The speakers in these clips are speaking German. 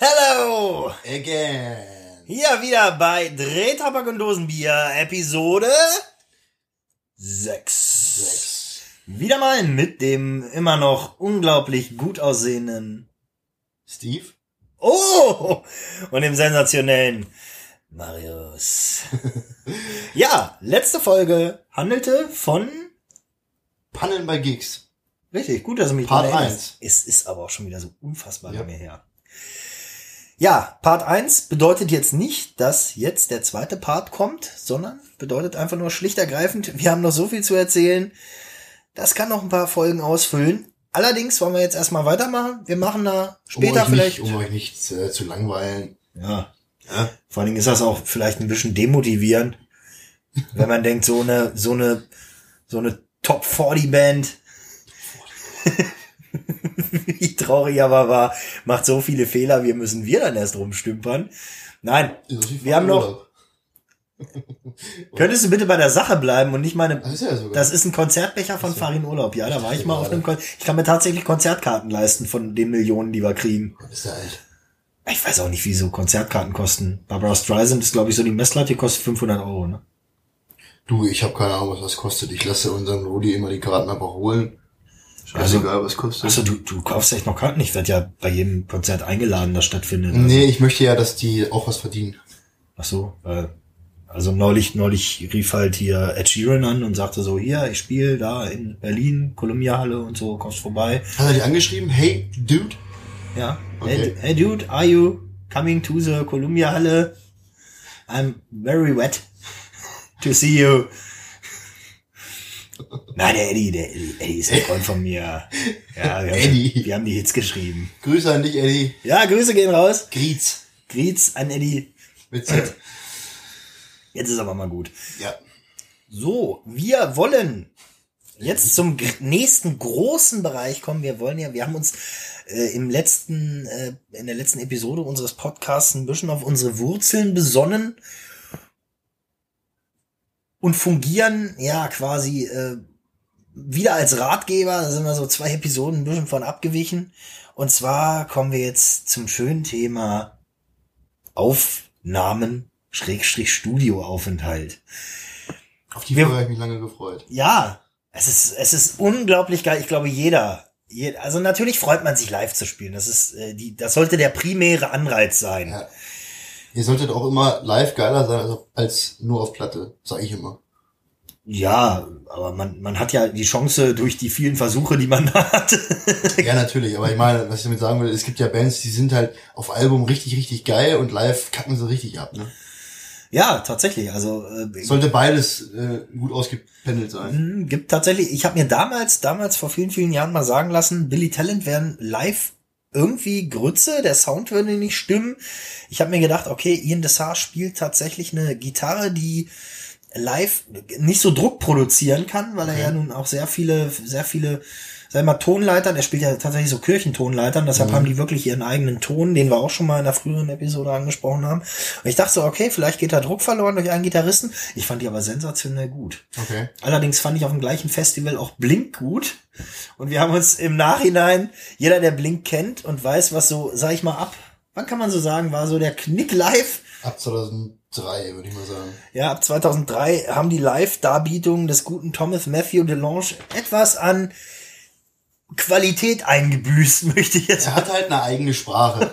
Hello! Again. Hier wieder bei Drehtabak und Dosenbier, Episode 6. Sechs. Wieder mal mit dem immer noch unglaublich gut aussehenden Steve? Oh! Und dem sensationellen Marius. ja, letzte Folge handelte von Pannen bei Gigs. Richtig, gut, dass du mich Part daran erinnerst. eins. Es ist aber auch schon wieder so unfassbar Ja. lange her. Ja, Part 1 bedeutet jetzt nicht, dass jetzt der zweite Part kommt, sondern bedeutet einfach nur schlicht ergreifend, wir haben noch so viel zu erzählen. Das kann noch ein paar Folgen ausfüllen. Allerdings wollen wir jetzt erstmal weitermachen. Wir machen da später um vielleicht. Nicht, um euch nicht äh, zu langweilen. ja, Ja? vor allen Dingen ist das auch vielleicht ein bisschen demotivierend, wenn man denkt, so eine, so eine, so eine Top 40 Band, wie traurig aber war, macht so viele Fehler, wir müssen wir dann erst rumstümpern. Nein, Wir haben noch- könntest du bitte bei der Sache bleiben und nicht meine, Das ist ja das ist ein Konzertbecher von Farin Urlaub. Ja, da war ich mal auf einem, Kon ich kann mir tatsächlich Konzertkarten leisten von den Millionen, die wir kriegen. Alt. Ich weiß auch nicht, wie so Konzertkarten kosten. Barbara Streisand ist, glaube ich, so die Messlatte, die kostet 500 Euro, ne? Du, ich habe keine Ahnung, was das kostet. Ich lasse unseren Rudi immer die Karten einfach holen. Also- Scheißegal, was kostet. Achso, du, du kaufst echt noch Karten? Ich werde ja bei jedem Konzert eingeladen, das stattfindet. Nee, ich möchte ja, dass die auch was verdienen. Ach so, weil, also neulich, neulich rief halt hier Ed Sheeran an und sagte so, hier, ich spiele da in Berlin, Columbia Halle und so, kommst vorbei. Hat er dich angeschrieben? Hey, Dude? Ja. Okay. Hey, hey dude, are you coming to the Columbia Halle? I'm very wet to see you. Na, der Eddie, der Eddie, Eddie ist ein Freund von mir. Ja, wir haben, Eddie. wir haben die Hits geschrieben. Grüße an dich, Eddie. Ja, Grüße gehen raus. Griez. Griez an Eddie. Mit Z. Jetzt ist aber mal gut. ja. So, wir wollen jetzt zum gr- nächsten großen Bereich kommen. Wir wollen ja, wir haben uns äh, im letzten, äh, in der letzten Episode unseres Podcasts ein bisschen auf unsere Wurzeln besonnen und fungieren ja quasi äh, wieder als Ratgeber. Da sind wir so zwei Episoden ein bisschen von abgewichen. Und zwar kommen wir jetzt zum schönen Thema Aufnahmen, Schrägstrich Studioaufenthalt. Auf die Wir- Folge habe ich mich lange gefreut. Ja, es ist, es ist unglaublich geil. Ich glaube, jeder, je- also natürlich freut man sich live zu spielen. Das ist, äh, die, das sollte der primäre Anreiz sein. Ja. Ihr solltet auch immer live geiler sein als, als nur auf Platte, sag ich immer. Ja, aber man, man hat ja die Chance durch die vielen Versuche, die man da hat. Ja, natürlich, aber ich meine, was ich damit sagen will, es gibt ja Bands, die sind halt auf Album richtig, richtig geil und live kacken sie richtig ab, ne? ja, tatsächlich. Also äh, Sollte beides äh, gut ausgependelt sein. mh, gibt tatsächlich. Ich habe mir damals, damals vor vielen, vielen Jahren mal sagen lassen, Billy Talent wären live irgendwie Grütze, der Sound würde nicht stimmen. Ich habe mir gedacht, okay, Ian Dessar spielt tatsächlich eine Gitarre, die live nicht so Druck produzieren kann, weil er ja nun auch sehr viele, sehr viele, sag mal, Tonleitern, er spielt ja tatsächlich so Kirchentonleitern, deshalb Mhm. haben die wirklich ihren eigenen Ton, den wir auch schon mal in der früheren Episode angesprochen haben. Und ich dachte so, okay, vielleicht geht da Druck verloren durch einen Gitarristen. Ich fand die aber sensationell gut. Okay. Allerdings fand ich auf dem gleichen Festival auch Blink gut. Und wir haben uns im Nachhinein, jeder, der Blink kennt und weiß, was so, sag ich mal, ab, wann kann man so sagen, war so der Knick live. Ab 2003, würde ich mal sagen. Ja, ab 2003 haben die Live-Darbietungen des guten Thomas Matthew DeLonge etwas an Qualität eingebüßt, möchte ich jetzt Er hat halt eine eigene Sprache.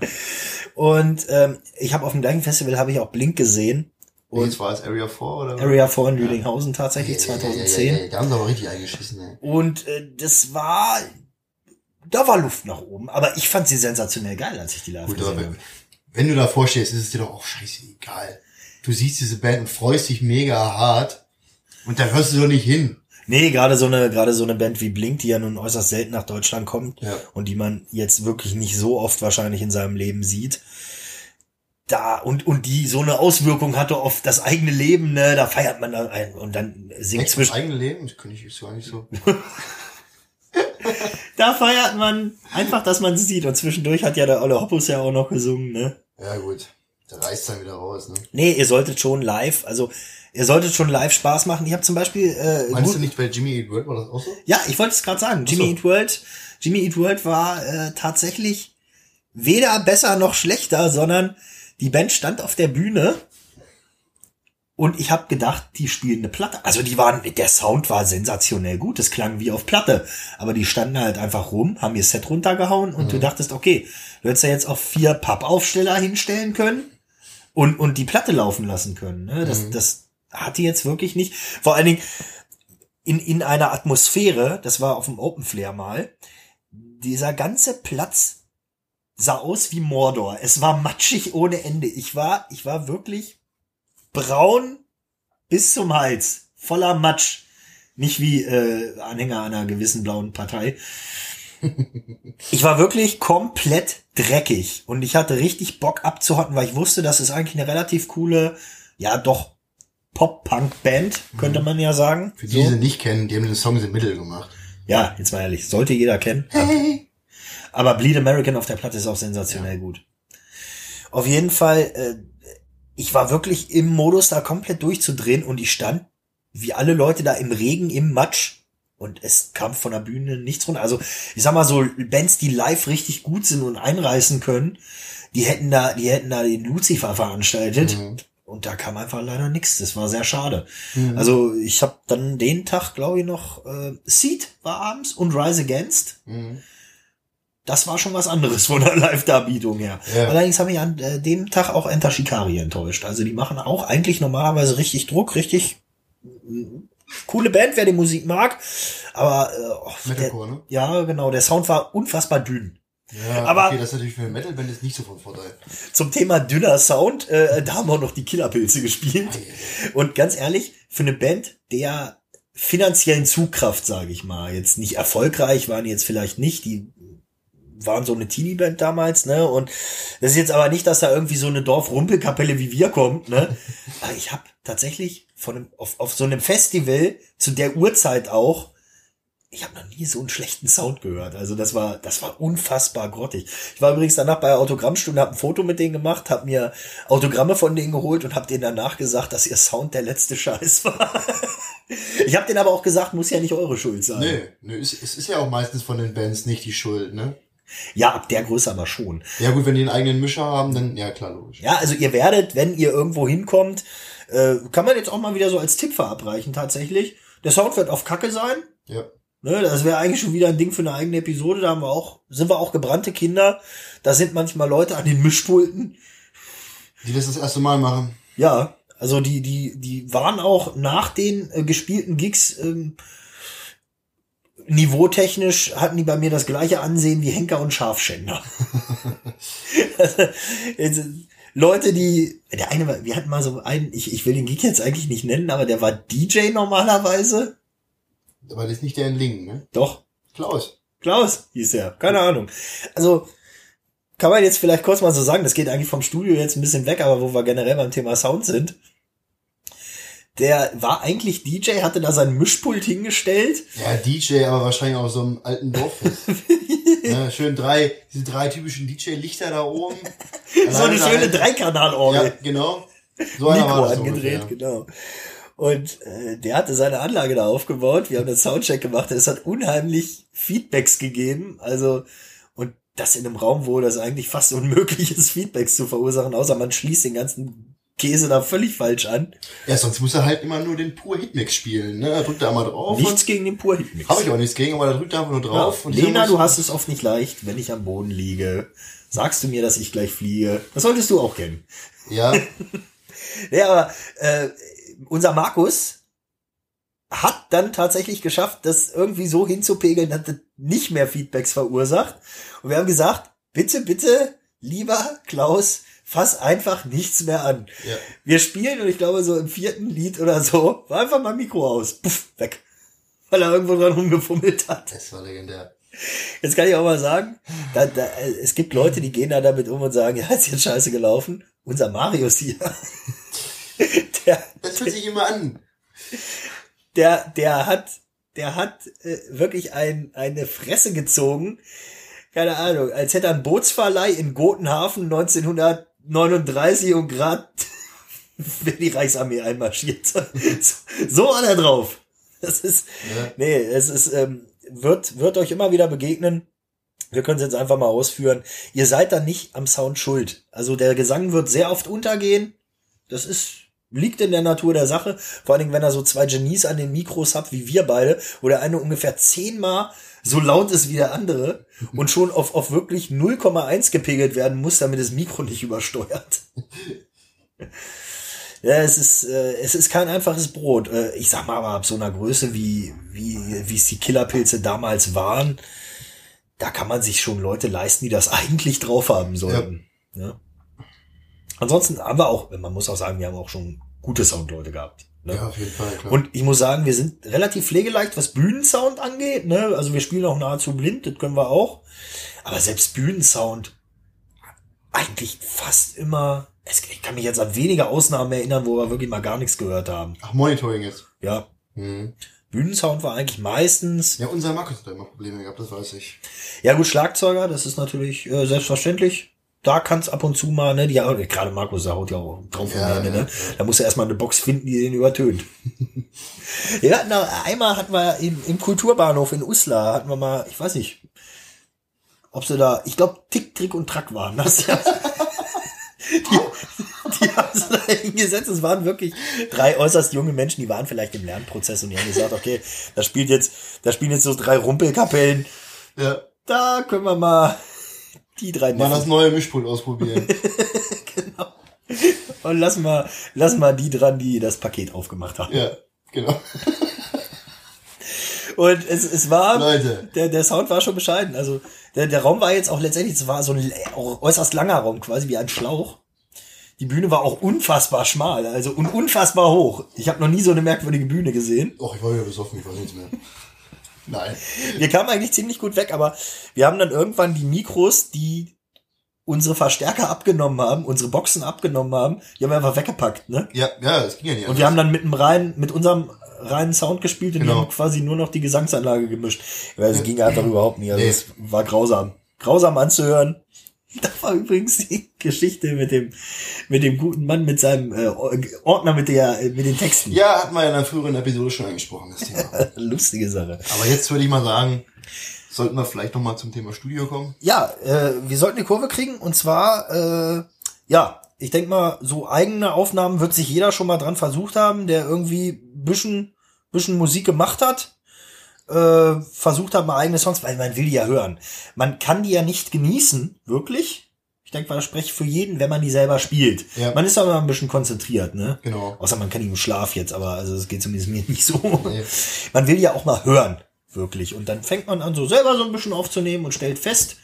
Und ähm, ich habe auf dem gleichen Festival habe ich auch Blink gesehen. Und jetzt war es Area 4 oder? Area 4 in Lüdinghausen tatsächlich, Ja, ja, ja, 2010. Ja, Da haben sie aber richtig eingeschissen, ey. Und äh, das war, da war Luft nach oben. Aber ich fand sie sensationell geil, als ich die live Gut, gesehen habe. wenn du davor stehst, ist es dir doch auch scheißegal. Du siehst diese Band und freust dich mega hart. Und da hörst du doch nicht hin. Nee, gerade so eine, gerade so eine Band wie Blink, die ja nun äußerst selten nach Deutschland kommt Ja. und die man jetzt wirklich nicht so oft wahrscheinlich in seinem Leben sieht. Da, und, und die so eine Auswirkung hatte auf das eigene Leben, ne, da feiert man dann ein und dann singt Echt, das zwischen, eigene Leben? Das könnte ich jetzt gar nicht so. da feiert man einfach, dass man es sieht und zwischendurch hat ja der Olle Hoppus ja auch noch gesungen, ne. Ja, gut. Da reißt dann wieder raus, ne? Nee, ihr solltet schon live, also ihr solltet schon live Spaß machen. Ich habe zum Beispiel äh, Meinst du nicht bei Jimmy Eat World war das auch so? Ja, ich wollte es gerade sagen. Jimmy so. Eat World, Jimmy Eat World war äh, tatsächlich weder besser noch schlechter, sondern die Band stand auf der Bühne und ich habe gedacht, die spielen eine Platte. Also die waren, der Sound war sensationell gut, es klang wie auf Platte. Aber die standen halt einfach rum, haben ihr Set runtergehauen und mhm. du dachtest, okay, du hättest ja jetzt auch vier Pappaufsteller hinstellen können und, und die Platte laufen lassen können. Ne? Das, mhm. das hat die jetzt wirklich nicht. Vor allen Dingen in, in einer Atmosphäre, das war auf dem Open Flair mal, dieser ganze Platz sah aus wie Mordor. Es war matschig ohne Ende. Ich war, ich war wirklich braun bis zum Hals, voller Matsch. Nicht wie äh, Anhänger einer gewissen blauen Partei. Ich war wirklich komplett dreckig und ich hatte richtig Bock abzuhotten, weil ich wusste, das ist eigentlich eine relativ coole, ja doch Pop-Punk-Band, könnte mhm. man ja sagen. Für die, so. die sie nicht kennen, die haben den Song The Middle gemacht. Ja, jetzt mal ehrlich, sollte jeder kennen. Hey. Aber Bleed American auf der Platte ist auch sensationell ja. gut. Auf jeden Fall, äh, ich war wirklich im Modus, da komplett durchzudrehen und ich stand wie alle Leute da im Regen, im Matsch und es kam von der Bühne nichts runter. Also ich sag mal so Bands, die live richtig gut sind und einreißen können, die hätten da, die hätten da den Lucifer veranstaltet. Mhm. Und da kam einfach leider nichts. Das war sehr schade. Mhm. Also ich habe dann den Tag, glaube ich, noch äh, Seed war abends und Rise Against. Mhm das war schon was anderes von der Live-Darbietung her. Ja. Allerdings habe ich an äh, dem Tag auch Enter Shikari enttäuscht. Also die machen auch eigentlich normalerweise richtig Druck, richtig coole Band, wer die Musik mag. Aber äh, oh, Metalcore, der, ne? ja, genau, der Sound war unfassbar dünn. Ja, aber okay, das ist natürlich für eine Metalband ist nicht so von Vorteil. Zum Thema dünner Sound, äh, da haben wir noch die Killerpilze gespielt. Und ganz ehrlich, für eine Band, der finanziellen Zugkraft, sage ich mal, jetzt nicht erfolgreich waren jetzt vielleicht nicht, die waren so eine Teenie-Band damals, ne? Und das ist jetzt aber nicht, dass da irgendwie so eine Dorf-Rumpelkapelle wie wir kommt, ne? Aber ich habe tatsächlich von einem, auf, auf so einem Festival zu der Uhrzeit auch, ich habe noch nie so einen schlechten Sound gehört. Also das war, das war unfassbar grottig. Ich war übrigens danach bei der Autogrammstunde, habe ein Foto mit denen gemacht, habe mir Autogramme von denen geholt und habe denen danach gesagt, dass ihr Sound der letzte Scheiß war. ich habe denen aber auch gesagt, muss ja nicht eure Schuld sein. Nee, nee es, es ist ja auch meistens von den Bands nicht die Schuld, ne? Ja, ab der Größe aber schon. Ja gut, wenn die einen eigenen Mischer haben, dann ja klar, logisch. Ja, also ihr werdet, wenn ihr irgendwo hinkommt, äh, kann man jetzt auch mal wieder so als Tipp verabreichen tatsächlich. Der Sound wird auf Kacke sein. Ja. Ne, das wäre eigentlich schon wieder ein Ding für eine eigene Episode. Da haben wir auch, sind wir auch gebrannte Kinder. Da sind manchmal Leute an den Mischpulten. Die das das erste Mal machen. Ja, also die, die, die waren auch nach den äh, gespielten Gigs ähm, niveautechnisch hatten die bei mir das gleiche Ansehen wie Henker und Scharfschänder. Leute, die, der eine, wir hatten mal so einen, ich, ich will den Geek jetzt eigentlich nicht nennen, aber der war DJ normalerweise. Aber das ist nicht der in Lingen, ne? Doch. Klaus. Klaus hieß er, keine Ahnung. Also, kann man jetzt vielleicht kurz mal so sagen, das geht eigentlich vom Studio jetzt ein bisschen weg, aber wo wir generell beim Thema Sound sind der war eigentlich DJ, hatte da sein Mischpult hingestellt. Ja, DJ, aber wahrscheinlich auch so einem alten Dorf. ja, schön drei, diese drei typischen DJ-Lichter da oben. so eine schöne Dreikanalorgel. Ja, genau. So Mikro angedreht, ungefähr. genau. Und äh, der hatte seine Anlage da aufgebaut. Wir haben den Soundcheck gemacht. Es hat unheimlich Feedbacks gegeben. Also, und das in einem Raum, wo das eigentlich fast unmöglich ist, Feedbacks zu verursachen, außer man schließt den ganzen Käse da völlig falsch an. Ja, sonst muss er halt immer nur den pur Hitmix spielen. Ne? Da drückt er einmal drauf. Nichts gegen den pur Hitmix. Habe ich auch nichts gegen, aber da drückt er einfach nur drauf. Ja. Und Lena, du hast es oft nicht leicht, wenn ich am Boden liege. Sagst du mir, dass ich gleich fliege? Das solltest du auch kennen. Ja. ja, aber äh, unser Markus hat dann tatsächlich geschafft, das irgendwie so hinzupegeln, dass das nicht mehr Feedbacks verursacht. Und wir haben gesagt, bitte, bitte, lieber Klaus, fass einfach nichts mehr an. Ja. Wir spielen und ich glaube so im vierten Lied oder so, war einfach mal Mikro aus. Puff, weg. Weil er irgendwo dran rumgefummelt hat. Das war legendär. Jetzt kann ich auch mal sagen, da, da, es gibt Leute, die gehen da damit um und sagen, ja, ist jetzt scheiße gelaufen. Unser Marius hier. Der, das fühlt sich immer an. Der, der hat, der hat äh, wirklich ein, eine Fresse gezogen. Keine Ahnung, als hätte er ein Bootsverleih in Gotenhafen 1900 39 und grad wenn die Reichsarmee einmarschiert. So, so war er drauf. Das ist, ja. nee, es ist, ähm, wird, wird euch immer wieder begegnen. wir können es jetzt einfach mal ausführen. Ihr seid da nicht am Sound schuld. Also der Gesang wird sehr oft untergehen. Das ist liegt in der Natur der Sache. Vor allen Dingen, wenn er so zwei Genies an den Mikros hat, wie wir beide, wo der eine ungefähr zehnmal so laut ist wie der andere und schon auf, auf wirklich 0,1 gepegelt werden muss, damit das Mikro nicht übersteuert. Ja, es ist, äh, es ist kein einfaches Brot. Äh, ich sag mal, aber ab so einer Größe, wie, wie, wie es die Killerpilze damals waren, da kann man sich schon Leute leisten, die das eigentlich drauf haben sollten. Ja. Ansonsten haben wir auch, man muss auch sagen, wir haben auch schon gute Soundleute gehabt. Ne? Ja, auf jeden Fall, klar. Und ich muss sagen, wir sind relativ pflegeleicht, was Bühnensound angeht. Ne? Also wir spielen auch nahezu blind, das können wir auch. Aber selbst Bühnensound eigentlich fast immer. Es, ich kann mich jetzt an wenige Ausnahmen erinnern, wo wir wirklich mal gar nichts gehört haben. Ach, Monitoring jetzt. Ja, Mhm. Bühnensound war eigentlich meistens. Ja, unser Markus hat da immer Probleme gehabt, das weiß ich. Ja gut, Schlagzeuger, das ist natürlich äh, selbstverständlich. Da kann's ab und zu mal, ne, die gerade Markus, der haut ja auch drauf Ja, Ende, ne? Da muss er erstmal eine Box finden, die den übertönt. ja, na, einmal hatten wir im, im Kulturbahnhof in Uslar, hatten wir mal, ich weiß nicht, ob sie da, ich glaube, Tick, Trick und Track waren das. Ja. die, die haben sie da hingesetzt. Es waren wirklich drei äußerst junge Menschen, die waren vielleicht im Lernprozess und die haben gesagt, okay, da spielt jetzt, da spielen jetzt so drei Rumpelkapellen. Ja. Da können wir mal die drei Mal das Neffen. neue Mischpult ausprobieren. Genau. Und lass mal, lass mal die dran, die das Paket aufgemacht haben. ja, genau. Und es, es war, Leute. der, der Sound war schon bescheiden. Also der, der Raum war jetzt auch letztendlich, es war so ein äußerst langer Raum, quasi wie ein Schlauch. Die Bühne war auch unfassbar schmal, also und unfassbar hoch. Ich habe noch nie so eine merkwürdige Bühne gesehen. Och, ich war wieder besoffen, ich weiß nichts mehr. Nein. Wir kamen eigentlich ziemlich gut weg, aber wir haben dann irgendwann die Mikros, die unsere Verstärker abgenommen haben, unsere Boxen abgenommen haben, die haben wir einfach weggepackt, ne? Ja, ja, das ging ja nicht. Und wir haben dann mit dem rein, mit unserem reinen Sound gespielt und die Genau. haben quasi nur noch die Gesangsanlage gemischt. Weil es ging einfach überhaupt nicht. Also Nee. es war grausam. Grausam anzuhören. Da war übrigens die Geschichte mit dem, mit dem guten Mann mit seinem äh, Ordner mit der, mit den Texten. ja, hatten wir ja in einer früheren Episode schon angesprochen, das Thema. Lustige Sache. Aber jetzt würde ich mal sagen, sollten wir vielleicht noch mal zum Thema Studio kommen. Ja, äh, wir sollten die Kurve kriegen und zwar, äh, ja, ich denk mal, so eigene Aufnahmen wird sich jeder schon mal dran versucht haben, der irgendwie bisschen, bisschen Musik gemacht hat, äh, versucht hat mal eigene Songs, weil man will die ja hören. Man kann die ja nicht genießen, wirklich. Ich denke mal, das spreche für jeden, wenn man die selber spielt. Ja. Man ist aber ein bisschen konzentriert, ne? Genau. Außer man kann im Schlaf jetzt, aber also es geht zumindest mir nicht so. Nee. Man will ja auch mal hören, wirklich. Und dann fängt man an, so selber so ein bisschen aufzunehmen und stellt fest,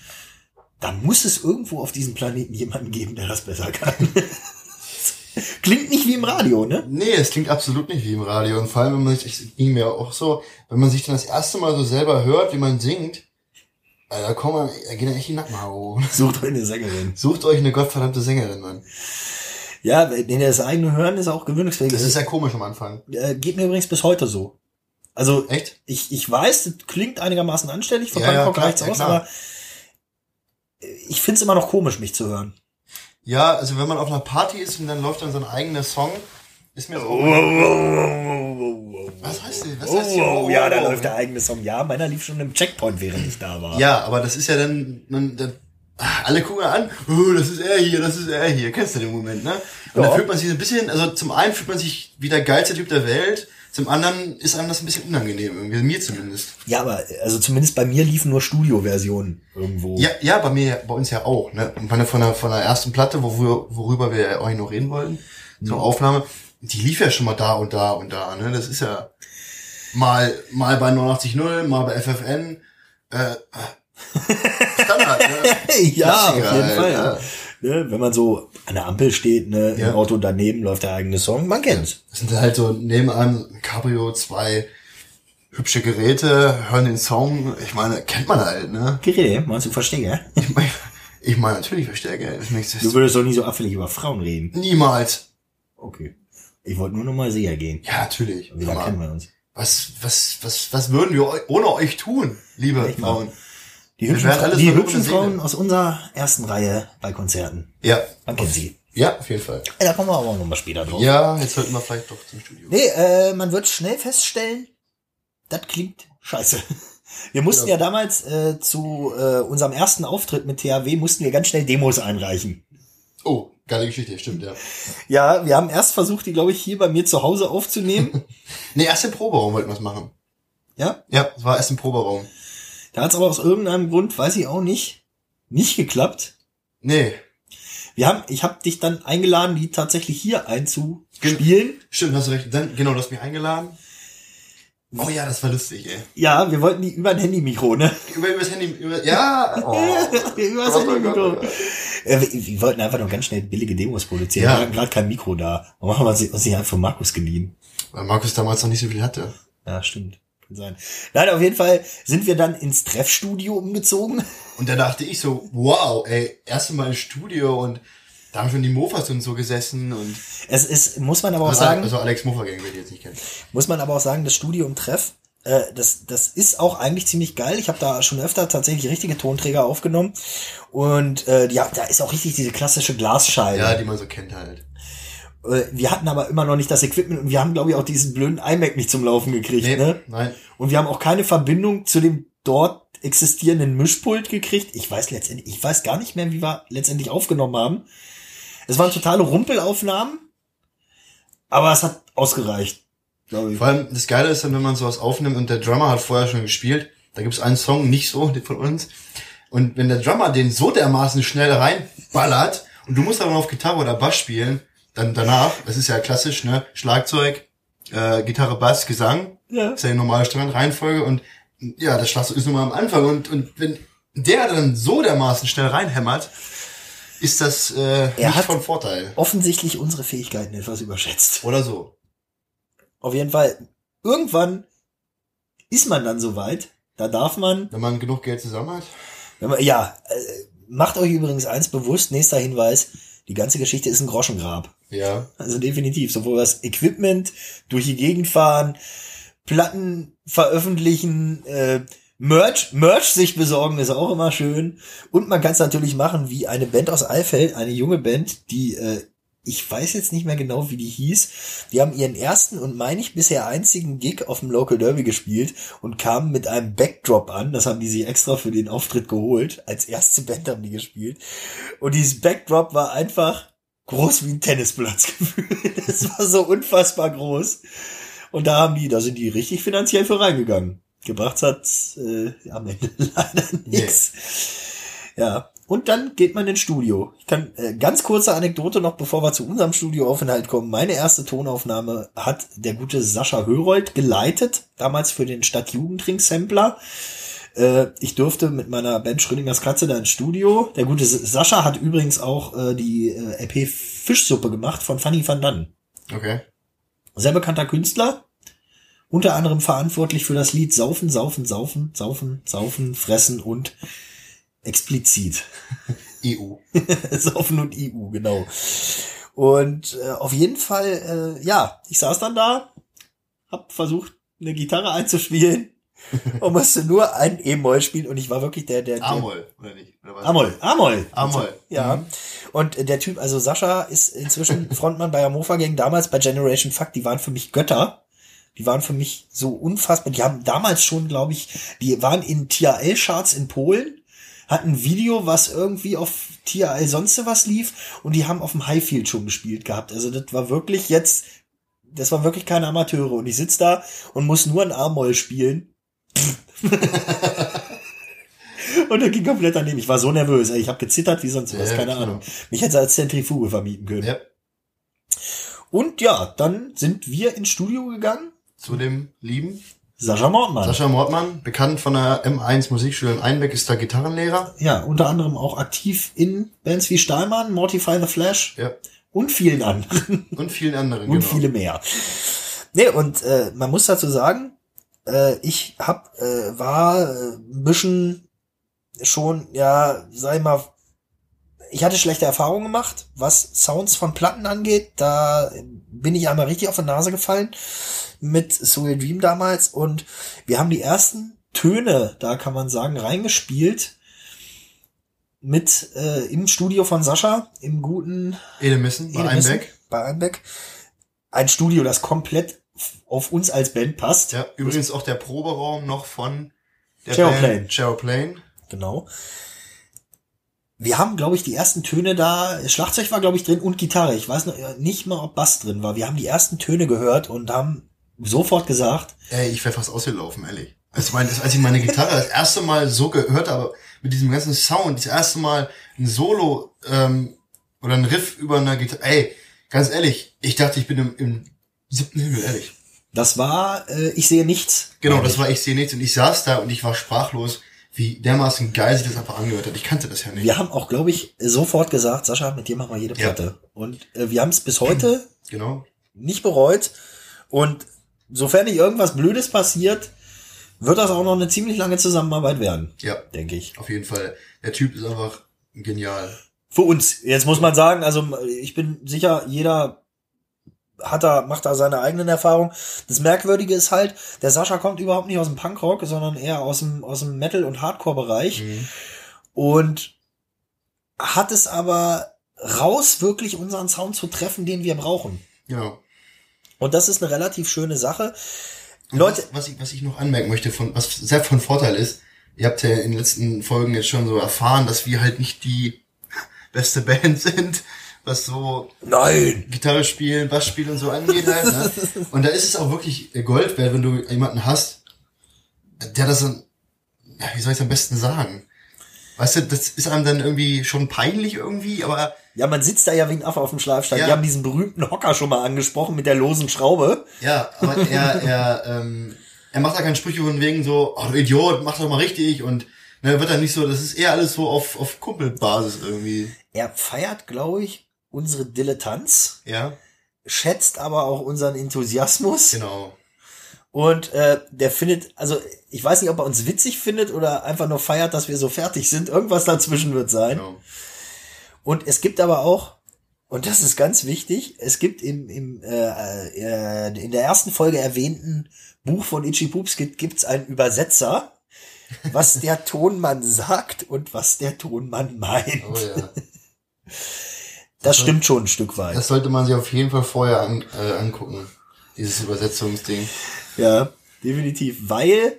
da muss es irgendwo auf diesem Planeten jemanden geben, der das besser kann. Klingt nicht wie im Radio, ne? Nee, es klingt absolut nicht wie im Radio. Und vor allem, wenn man sich, ging mir auch so, wenn man sich dann das erste Mal so selber hört, wie man singt, äh, da kommen, da gehen echt die Nackenhaare hoch. Sucht euch eine Sängerin. Sucht euch eine gottverdammte Sängerin, Mann. Ja, denn das eigene Hören ist auch gewöhnungsfähig. Das ist ja komisch am Anfang. äh, geht mir übrigens bis heute so. Also Echt? ich, ich weiß, das klingt einigermaßen anständig, von Ja, ja, Bangkok klar, reicht's ja, aus, aber ich find's immer noch komisch, mich zu hören. Ja, also wenn man auf einer Party ist und dann läuft dann so ein eigener Song, ist mir so. Was heißt denn? Was heißt? Oh, ja, da Oh, läuft der eigene Song. Ja, meiner lief schon im Checkpoint, während ich da war. Ja, aber das ist ja dann, man, dann ah, alle gucken an, oh, das ist er hier, das ist er hier. Kennst du den Moment, ne? Und Ja. dann fühlt man sich so ein bisschen, also zum einen fühlt man sich wie der geilste Typ der Welt, zum anderen ist einem das ein bisschen unangenehm, irgendwie, mir zumindest. Ja, aber also zumindest bei mir liefen nur Studioversionen irgendwo. Ja, ja, bei mir, bei uns ja auch, ne? Und von der, von der ersten Platte, wo wir, worüber wir ja euch noch reden wollten, zur Aufnahme, die lief ja schon mal da und da und da, ne? Das ist ja mal, mal bei 89.0 mal bei FFN, äh, Standard, ne? ja, auf jeden Fall. ja. Ja. Ne, wenn man so an der Ampel steht, ne, Ja. im Auto daneben läuft der eigene Song, man kennt's. Das sind halt so neben einem Cabrio zwei hübsche Geräte, hören den Song, ich meine, kennt man halt, ne? Gerede, meinst du Versteher? Ich meine, ich meine natürlich Verstärker. Du würdest doch nie so affällig über Frauen reden. Niemals. Okay. Ich wollte nur noch mal sicher gehen. Ja, natürlich. Wie lange kennen wir uns? Was, was, was, was würden wir ohne euch tun, liebe Echt mal. Die hübschen, die hübschen. Frauen aus unserer ersten Reihe bei Konzerten. Ja. Man kennt sie. Ja, auf jeden Fall. Ja, da kommen wir aber auch noch mal später drauf. Ja, jetzt sollten wir vielleicht doch zum Studio. Nee, äh, man wird schnell feststellen, das klingt scheiße. Wir mussten ja damals äh, zu äh, unserem ersten Auftritt mit THW mussten wir ganz schnell Demos einreichen. Oh, geile Geschichte, stimmt, ja. Ja, wir haben erst versucht, die, glaube ich, hier bei mir zu Hause aufzunehmen. Nee, erst im Proberaum wollten wir es machen. ja, Ja, es war erst im Proberaum. Da hat es aber aus irgendeinem Grund, weiß ich auch nicht, nicht geklappt. Nee, Wir haben, ich habe dich dann eingeladen, die tatsächlich hier einzuspielen. stimmt, hast du recht. Dann, genau, du hast mich eingeladen. Oh ja, das war lustig, ey. Ja, wir wollten die über ein Handy-Mikro, ne? Über, über das Handy, über, ja. Oh. über das oh Handy-Mikro. Gott, oh. Äh, wir, wir wollten einfach nur ganz schnell billige Demos produzieren. Ja. Wir hatten gerade kein Mikro da. Warum haben wir uns nicht einfach von Markus geliehen? Weil Markus damals noch nicht so viel hatte. Ja, stimmt. Sein. Nein, auf jeden Fall sind wir dann ins Treffstudio umgezogen. Und da dachte ich so, wow, ey, erste Mal im Studio und da haben schon die Mofas und so gesessen und Es ist, muss man aber auch also, sagen, also Alex Mofa Gang, wer die jetzt nicht kennt. muss man aber auch sagen, das Studio im Treff, äh, das, das ist auch eigentlich ziemlich geil. Ich habe da schon öfter tatsächlich richtige Tonträger aufgenommen. Und äh, ja, da ist auch richtig diese klassische Glasscheibe. Ja, die man so kennt halt. Äh, wir hatten aber immer noch nicht das Equipment und wir haben, glaube ich, auch diesen blöden iMac nicht zum Laufen gekriegt. Nee, Ne? nein. Und wir haben auch keine Verbindung zu dem dort existierenden Mischpult gekriegt. Ich weiß letztendlich, ich weiß gar nicht mehr, wie wir letztendlich aufgenommen haben. Es waren totale Rumpelaufnahmen, aber es hat ausgereicht, glaube ich. Vor allem das Geile ist dann, wenn man sowas aufnimmt und der Drummer hat vorher schon gespielt, da gibt's einen Song, nicht so, von uns. Und wenn der Drummer den so dermaßen schnell reinballert und du musst aber noch auf Gitarre oder Bass spielen, dann danach, das ist ja klassisch, ne, Schlagzeug, äh, Gitarre, Bass, Gesang, Ja. ist ja die normale Standardreihenfolge und ja, das Schlagzeug ist nun mal am Anfang und, und wenn der dann so dermaßen schnell reinhämmert, ist das äh, nicht hat- von Vorteil. Offensichtlich unsere Fähigkeiten etwas überschätzt. Oder so. Auf jeden Fall, irgendwann ist man dann soweit, da darf man, Wenn man genug Geld zusammen hat. wenn man ja, äh, macht euch übrigens eins bewusst, nächster Hinweis, die ganze Geschichte ist ein Groschengrab. Ja. Also definitiv. Sowohl das Equipment, durch die Gegend fahren, Platten veröffentlichen, äh, Merch, Merch sich besorgen ist auch immer schön. Und man kann es natürlich machen wie eine Band aus Eifeld, eine junge Band, die, äh, ich weiß jetzt nicht mehr genau, wie die hieß. Die haben ihren ersten und meine ich bisher einzigen Gig auf dem Local Derby gespielt und kamen mit einem Backdrop an. Das haben die sich extra für den Auftritt geholt. Als erste Band haben die gespielt. Und dieses Backdrop war einfach groß wie ein Tennisplatz gefühlt. Das war so unfassbar groß. Und da haben die, da sind die richtig finanziell für reingegangen. Gebracht hat äh, am Ende leider nichts. Ja. Und dann geht man ins Studio. Ich kann äh, ganz kurze Anekdote noch, bevor wir zu unserem Studioaufenthalt kommen. Meine erste Tonaufnahme hat der gute Sascha Hörold geleitet, damals für den Stadtjugendring-Sampler. Äh, ich durfte mit meiner Band Schrödingers Katze da ins Studio. Der gute Sascha hat übrigens auch äh, die äh, LP Fischsuppe gemacht von Fanny van Dannen. Okay. Sehr bekannter Künstler. Unter anderem verantwortlich für das Lied Saufen, Saufen, Saufen, Saufen, Saufen, Fressen und explizit. EU. Saufen und EU, genau. Und äh, auf jeden Fall, äh, ja, ich saß dann da, hab versucht, eine Gitarre einzuspielen und musste nur ein E-Moll spielen und ich war wirklich der, der, Amol, oder nicht? Oder was? Amol, Amol. Amol. Ja. Mhm. Und der Typ, also Sascha ist inzwischen Frontmann bei Amofa Gang, damals bei Generation Fuck, die waren für mich Götter. Die waren für mich so unfassbar. Die haben damals schon, glaube ich, die waren in TRL-Charts in Polen, hatten ein Video, was irgendwie auf TRL sonst was lief und die haben auf dem Highfield schon gespielt gehabt. Also das war wirklich jetzt, das waren wirklich keine Amateure und ich sitz da und muss nur ein A-Moll spielen. Und er ging komplett daneben. Ich war so nervös. Ich habe gezittert wie sonst was. Ja, Keine klar. Ahnung. Mich hätte als Zentrifuge vermieten können. Ja. Und ja, dann sind wir ins Studio gegangen. Zu dem lieben Sascha Mordmann. Sascha Mordmann, bekannt von der M1 Musikschule in Einbeck, ist da Gitarrenlehrer. Ja, unter anderem auch aktiv in Bands wie Stahlmann, Mortify the Flash Ja. und vielen anderen. Und vielen anderen, und genau. viele mehr. Nee, und äh, man muss dazu sagen, äh, ich hab, äh, war äh, ein bisschen schon, ja, sag ich mal, ich hatte schlechte Erfahrungen gemacht, was Sounds von Platten angeht. Da bin ich einmal richtig auf die Nase gefallen mit Soul Dream damals und wir haben die ersten Töne, da kann man sagen, reingespielt mit äh, im Studio von Sascha, im guten Edemissen bei Einbeck. Bei Einbeck. Ein Studio, das komplett auf uns als Band passt. Ja, übrigens auch der Proberaum noch von Der Plane. Plane. Genau. Wir haben, glaube ich, die ersten Töne da, Schlagzeug war, glaube ich, drin und Gitarre. Ich weiß noch äh, nicht mal, ob Bass drin war. Wir haben die ersten Töne gehört und haben sofort gesagt, Ey, ich wäre fast ausgelaufen, ehrlich. Als, mein, als ich meine Gitarre das erste Mal so gehört habe, mit diesem ganzen Sound, das erste Mal ein Solo ähm, oder ein Riff über einer Gitarre. Ey, ganz ehrlich, ich dachte, ich bin im, im siebten Himmel, ehrlich. das war, äh, ich sehe nichts. Genau, das war ich sehe nichts und ich saß da und ich war sprachlos, wie dermaßen geil sich das einfach angehört hat. Ich kannte das ja nicht. Wir haben auch, glaube ich, sofort gesagt, Sascha, mit dir machen wir jede Ja. Platte. Und äh, wir haben es bis heute Genau. nicht bereut. Und sofern nicht irgendwas Blödes passiert, wird das auch noch eine ziemlich lange Zusammenarbeit werden, Ja, denke ich. auf jeden Fall. Der Typ ist einfach genial. Für uns. Jetzt muss man sagen, also ich bin sicher, jeder hat da, macht da seine eigenen Erfahrungen. Das Merkwürdige ist halt, der Sascha kommt überhaupt nicht aus dem Punkrock, sondern eher aus dem, aus dem Metal- und Hardcore-Bereich. Mhm. Und hat es aber raus, wirklich unseren Sound zu treffen, den wir brauchen. Genau. Und das ist eine relativ schöne Sache. Und Leute, was, was, ich, was ich noch anmerken möchte, von, was sehr von Vorteil ist, ihr habt ja in den letzten Folgen jetzt schon so erfahren, dass wir halt nicht die beste Band sind, was so nein! Gitarre spielen, Bass spielen und so angeht halt. Ne? Und da ist es auch wirklich Gold wert, wenn du jemanden hast, der das dann, ja, wie soll ich es am besten sagen? Weißt du, das ist einem dann irgendwie schon peinlich irgendwie, aber Ja, man sitzt da ja wie ein Affe auf dem Schlafstein. Ja. Wir haben diesen berühmten Hocker schon mal angesprochen mit der losen Schraube. ja, aber er, er, ähm, er macht da keinen Sprüche von wegen so, oh du Idiot, mach doch mal richtig und ne, wird dann nicht so, das ist eher alles so auf, auf Kumpelbasis irgendwie. Er feiert, glaube ich, unsere Dilettanz, Ja, schätzt aber auch unseren Enthusiasmus. genau. Und äh, der findet, also ich weiß nicht, ob er uns witzig findet oder einfach nur feiert, dass wir so fertig sind. Irgendwas dazwischen wird sein. genau. Und es gibt aber auch, und das ist ganz wichtig, es gibt im, im äh, äh, in der ersten Folge erwähnten Buch von Itchy Poops gibt gibt's einen Übersetzer, was der Tonmann sagt und was der Tonmann meint. Oh ja. Das stimmt schon ein Stück weit. Das sollte man sich auf jeden Fall vorher an, äh, angucken, dieses Übersetzungsding. Ja, definitiv. Weil,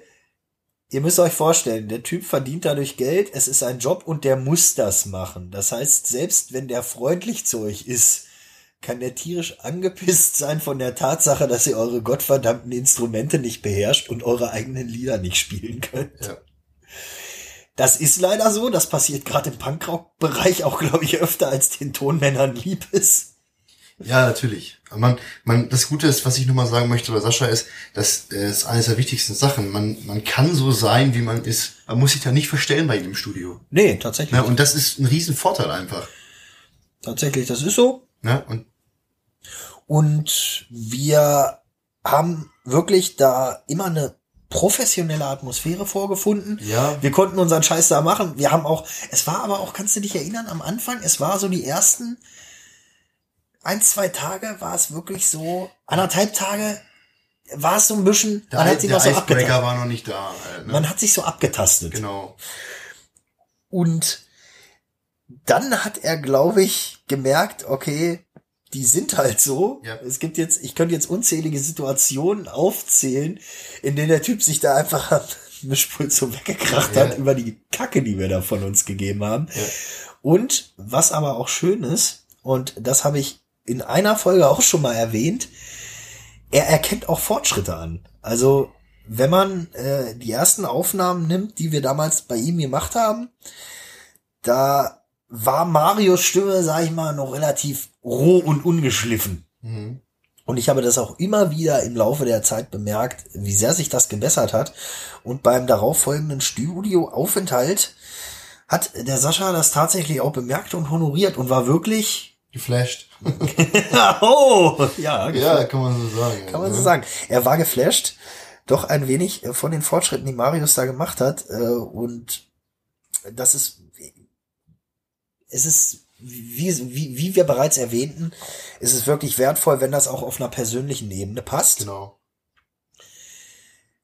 ihr müsst euch vorstellen, der Typ verdient dadurch Geld, es ist ein Job und der muss das machen. Das heißt, selbst wenn der freundlich zu euch ist, kann der tierisch angepisst sein von der Tatsache, dass ihr eure gottverdammten Instrumente nicht beherrscht und eure eigenen Lieder nicht spielen könnt. Ja. Das ist leider so, das passiert gerade im Punkrock-Bereich auch, glaube ich, öfter als den Tonmännern lieb ist. Ja, natürlich. Man, man, das Gute ist, was ich nur mal sagen möchte bei Sascha ist, das äh, ist eines der wichtigsten Sachen. Man, man kann so sein, wie man ist. Man muss sich da nicht verstellen bei ihm im Studio. Nee, tatsächlich. Ne? Und das ist ein Riesenvorteil einfach. Tatsächlich, das ist so. Ne? Und Und wir haben wirklich da immer eine professionelle Atmosphäre vorgefunden. Ja. Wir konnten unseren Scheiß da machen. Wir haben auch, es war aber auch, kannst du dich erinnern, am Anfang, es war so die ersten ein, zwei Tage war es wirklich so, anderthalb Tage war es so ein bisschen, der, man hat sich noch so Icebreaker abgetastet. war noch nicht da. Halt, ne? Man hat sich so abgetastet. genau. Und dann hat er, glaube ich, gemerkt, okay, die sind halt so. Ja. Es gibt jetzt, ich könnte jetzt unzählige Situationen aufzählen, in denen der Typ sich da einfach am Mischpult so weggekracht Ja. hat über die Kacke, die wir da von uns gegeben haben. Ja. Und was aber auch schön ist, und das habe ich in einer Folge auch schon mal erwähnt, er erkennt auch Fortschritte an. Also wenn man äh, die ersten Aufnahmen nimmt, die wir damals bei ihm gemacht haben, da war Marios Stimme, sag ich mal, noch relativ roh und ungeschliffen. Mhm. Und ich habe das auch immer wieder im Laufe der Zeit bemerkt, wie sehr sich das gebessert hat. Und beim darauffolgenden Studioaufenthalt hat der Sascha das tatsächlich auch bemerkt und honoriert und war wirklich, Geflasht. oh, ja, ja, kann man so sagen. kann man so sagen. Er war geflasht, doch ein wenig von den Fortschritten, die Marius da gemacht hat. äh, Und das ist, es ist, wie, wie, wie wir bereits erwähnten, es ist wirklich wertvoll, wenn das auch auf einer persönlichen Ebene passt. Genau.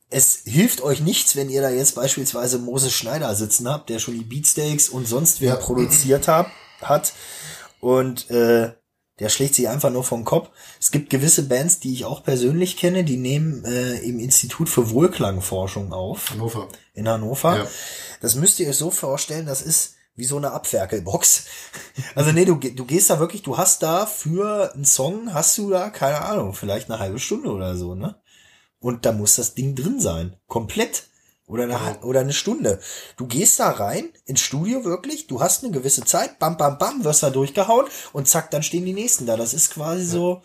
Es hilft euch nichts, wenn ihr da jetzt beispielsweise Moses Schneider sitzen habt, der schon die Beatsteaks und sonst wer Ja. produziert hat, hat und äh, der schlägt sich einfach nur vom Kopf. Es gibt gewisse Bands, die ich auch persönlich kenne, die nehmen äh, im Institut für Wohlklangforschung auf. Hannover. In Hannover. Ja. Das müsst ihr euch so vorstellen, das ist wie so eine Abferkelbox. Also nee, du, du gehst da wirklich, du hast da für einen Song, hast du da, keine Ahnung, vielleicht eine halbe Stunde oder so, ne? Und da muss das Ding drin sein. Komplett. Oder eine, Ja. oder eine Stunde. Du gehst da rein, ins Studio wirklich, du hast eine gewisse Zeit, bam, bam, bam, wirst da durchgehauen und zack, dann stehen die nächsten da. Das ist quasi so.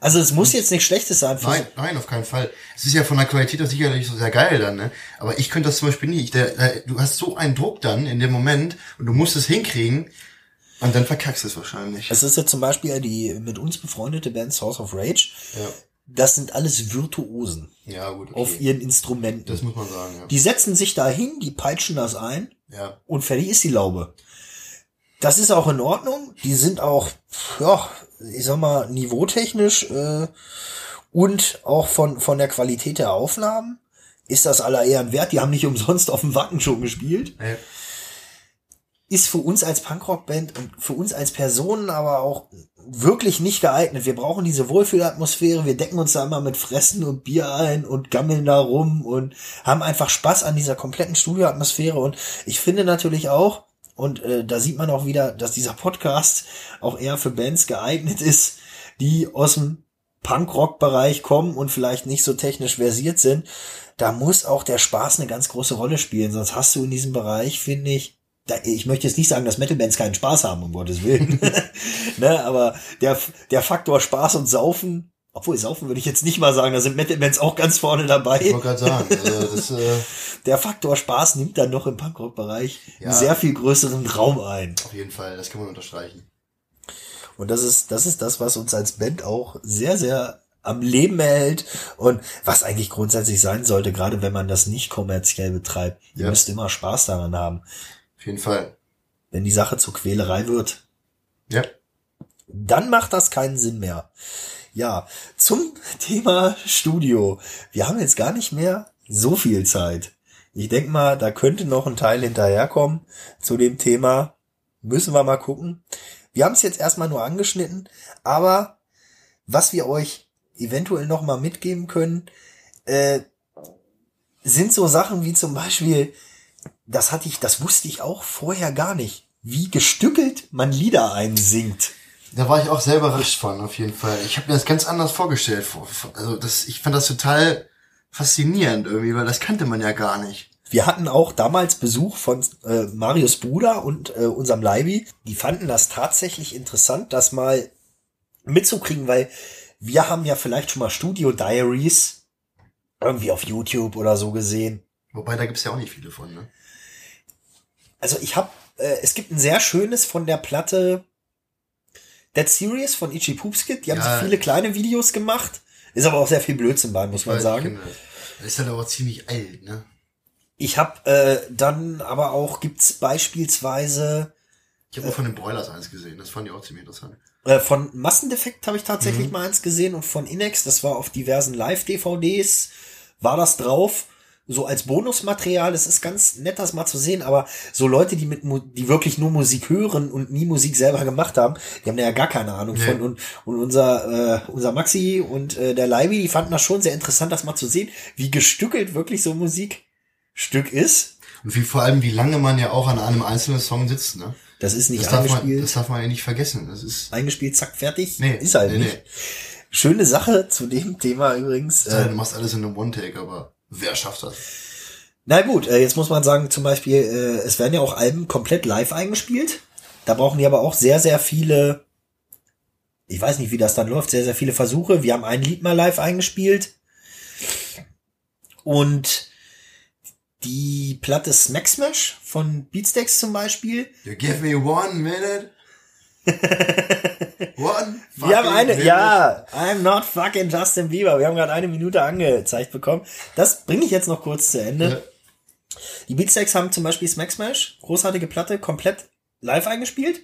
Also es muss jetzt nichts Schlechtes sein. Nein, nein, auf keinen Fall. Es ist ja von der Qualität her sicherlich so sehr geil dann, ne? Aber ich könnte das zum Beispiel nicht. Der, der, du hast so einen Druck dann in dem Moment und du musst es hinkriegen und dann verkackst du es wahrscheinlich. Es ist ja zum Beispiel die mit uns befreundete Band Source of Rage. Ja. Das sind alles Virtuosen Ja, gut. Okay. auf ihren Instrumenten. das muss man sagen, ja. Die setzen sich da hin, die peitschen das ein ja. und fertig ist die Laube. Das ist auch in Ordnung. Die sind auch, ja, ich sag mal, niveautechnisch äh, und auch von, von der Qualität der Aufnahmen ist das aller Ehren wert. Die haben nicht umsonst auf dem Wacken schon gespielt. Ja. Ist für uns als Punkrock-Band und für uns als Personen aber auch wirklich nicht geeignet. Wir brauchen diese Wohlfühlatmosphäre. Wir decken uns da immer mit Fressen und Bier ein und gammeln da rum und haben einfach Spaß an dieser kompletten Studioatmosphäre. Und ich finde natürlich auch, und äh, da sieht man auch wieder, dass dieser Podcast auch eher für Bands geeignet ist, die aus dem Punkrock-Bereich kommen und vielleicht nicht so technisch versiert sind. Da muss auch der Spaß eine ganz große Rolle spielen. Sonst hast du in diesem Bereich, finde ich, da, ich möchte jetzt nicht sagen, dass Metal-Bands keinen Spaß haben, um Gottes Willen. ne, aber der, der Faktor Spaß und Saufen, obwohl Saufen würde ich jetzt nicht mal sagen, da sind Metal-Bands auch ganz vorne dabei. Ich wollte gerade sagen, also das, äh, Der Faktor Spaß nimmt dann noch im Punkrock-Bereich Ja. einen sehr viel größeren Raum ein. auf jeden Fall, das kann man unterstreichen. Und das ist, das ist das, was uns als Band auch sehr, sehr am Leben erhält und was eigentlich grundsätzlich sein sollte, gerade wenn man das nicht kommerziell betreibt. Ihr Ja. müsst immer Spaß daran haben. Auf jeden Fall. Wenn die Sache zur Quälerei wird, Ja. dann macht das keinen Sinn mehr. Ja, zum Thema Studio. Wir haben jetzt gar nicht mehr so viel Zeit. Ich denke mal, da könnte noch ein Teil hinterherkommen zu dem Thema. Müssen wir mal gucken. Wir haben es jetzt erstmal nur angeschnitten, aber was wir euch eventuell noch mal mitgeben können, äh, sind so Sachen wie zum Beispiel, das hatte ich, das wusste ich auch vorher gar nicht, wie gestückelt man Lieder einsingt. Da war ich auch sehr überrascht von, auf jeden Fall. Ich habe mir das ganz anders vorgestellt. Vor- vor- Also das, ich fand das total faszinierend irgendwie, weil das kannte man ja gar nicht. Wir hatten auch damals Besuch von äh, Marius Bruder und äh, unserem Leibi. Die fanden das tatsächlich interessant, das mal mitzukriegen, weil wir haben ja vielleicht schon mal Studio Diaries irgendwie auf YouTube oder so gesehen. Wobei, da gibt's ja auch nicht viele von, ne? Also ich habe, äh, es gibt ein sehr schönes von der Platte Dead Series von Ichi Poopskit. Die haben Ja. so viele kleine Videos gemacht. Ist aber auch sehr viel Blödsinn bei, muss man ich sagen. kenne das. Das ist halt aber ziemlich alt, ne? Ich habe äh, dann aber auch gibt's beispielsweise Ich habe auch von den Broilers eins gesehen, das fand ich auch ziemlich interessant. Äh, von Massendefekt habe ich tatsächlich mal eins gesehen und von Inex, das war auf diversen Live-DVDs, war das drauf. So als Bonusmaterial, es ist ganz nett, das mal zu sehen, aber so Leute, die mit die wirklich nur Musik hören und nie Musik selber gemacht haben, die haben da ja gar keine Ahnung Nee. von. Und, und unser, äh, unser Maxi und äh, der Leibi, die fanden das schon sehr interessant, das mal zu sehen, wie gestückelt wirklich so ein Musikstück ist. Und wie vor allem, wie lange man ja auch an einem einzelnen Song sitzt, ne? Das ist nicht Das darf, man, eingespielt, das darf man ja nicht vergessen. Das ist. eingespielt, zack, fertig. Nee, ist halt nee, nicht. nee. Schöne Sache zu dem Thema übrigens. Äh, du machst alles in einem One-Take, aber wer schafft das? na gut, äh, jetzt muss man sagen, zum Beispiel, äh, es werden ja auch Alben komplett live eingespielt. Da brauchen die aber auch sehr, sehr viele, ich weiß nicht, wie das dann läuft, sehr, sehr viele Versuche. Wir haben ein Lied mal live eingespielt. Und die Platte Smack Smash von Beatsteaks zum Beispiel. You give me one minute. one Wir haben eine, minute. ja, I'm not fucking Justin Bieber. Wir haben gerade eine Minute angezeigt bekommen. Das bringe ich jetzt noch kurz zu Ende. Ja. Die Beatsteaks haben zum Beispiel Smack Smash, großartige Platte, komplett live eingespielt.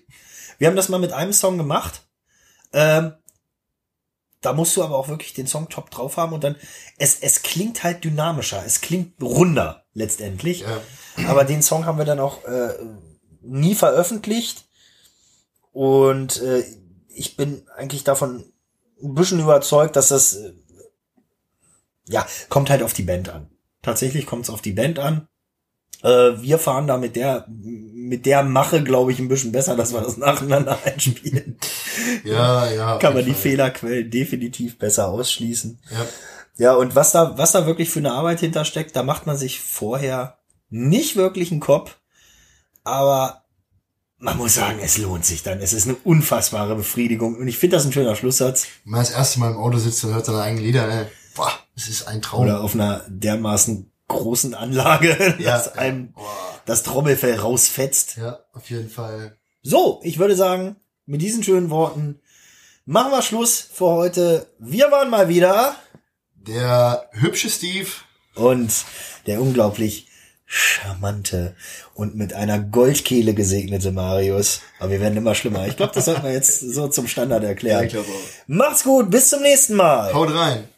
Wir haben das mal mit einem Song gemacht. Ähm, da musst du aber auch wirklich den Song top drauf haben und dann, es, es klingt halt dynamischer, es klingt runder letztendlich. Ja. Aber den Song haben wir dann auch äh, nie veröffentlicht. Und äh, ich bin eigentlich davon ein bisschen überzeugt, dass das, äh, ja, kommt halt auf die Band an. Tatsächlich kommt es auf die Band an. Äh, wir fahren da mit der, mit der Mache, glaube ich, ein bisschen besser, dass wir das nacheinander einspielen. Ja, ja. Kann man die Fall. Fehlerquellen definitiv besser ausschließen. Ja. Ja, und was da, was da wirklich für eine Arbeit hintersteckt, da macht man sich vorher nicht wirklich einen Kopf, aber man muss sagen, es lohnt sich dann. Es ist eine unfassbare Befriedigung und ich finde das ein schöner Schlusssatz. Wenn man das erste Mal im Auto sitzt und hört seine eigenen Lieder, ey, boah, es ist ein Traum. Oder auf einer dermaßen großen Anlage, Ja, dass einem Boah. das Trommelfell rausfetzt. Ja, auf jeden Fall. So, ich würde sagen, mit diesen schönen Worten machen wir Schluss für heute. Wir waren mal wieder Der hübsche Steve. und der unglaublich charmante und mit einer Goldkehle gesegnete Marius. Aber wir werden immer schlimmer. Ich glaube, das sollten wir jetzt so zum Standard erklären. glaube auch. Macht's gut, bis zum nächsten Mal. Haut rein.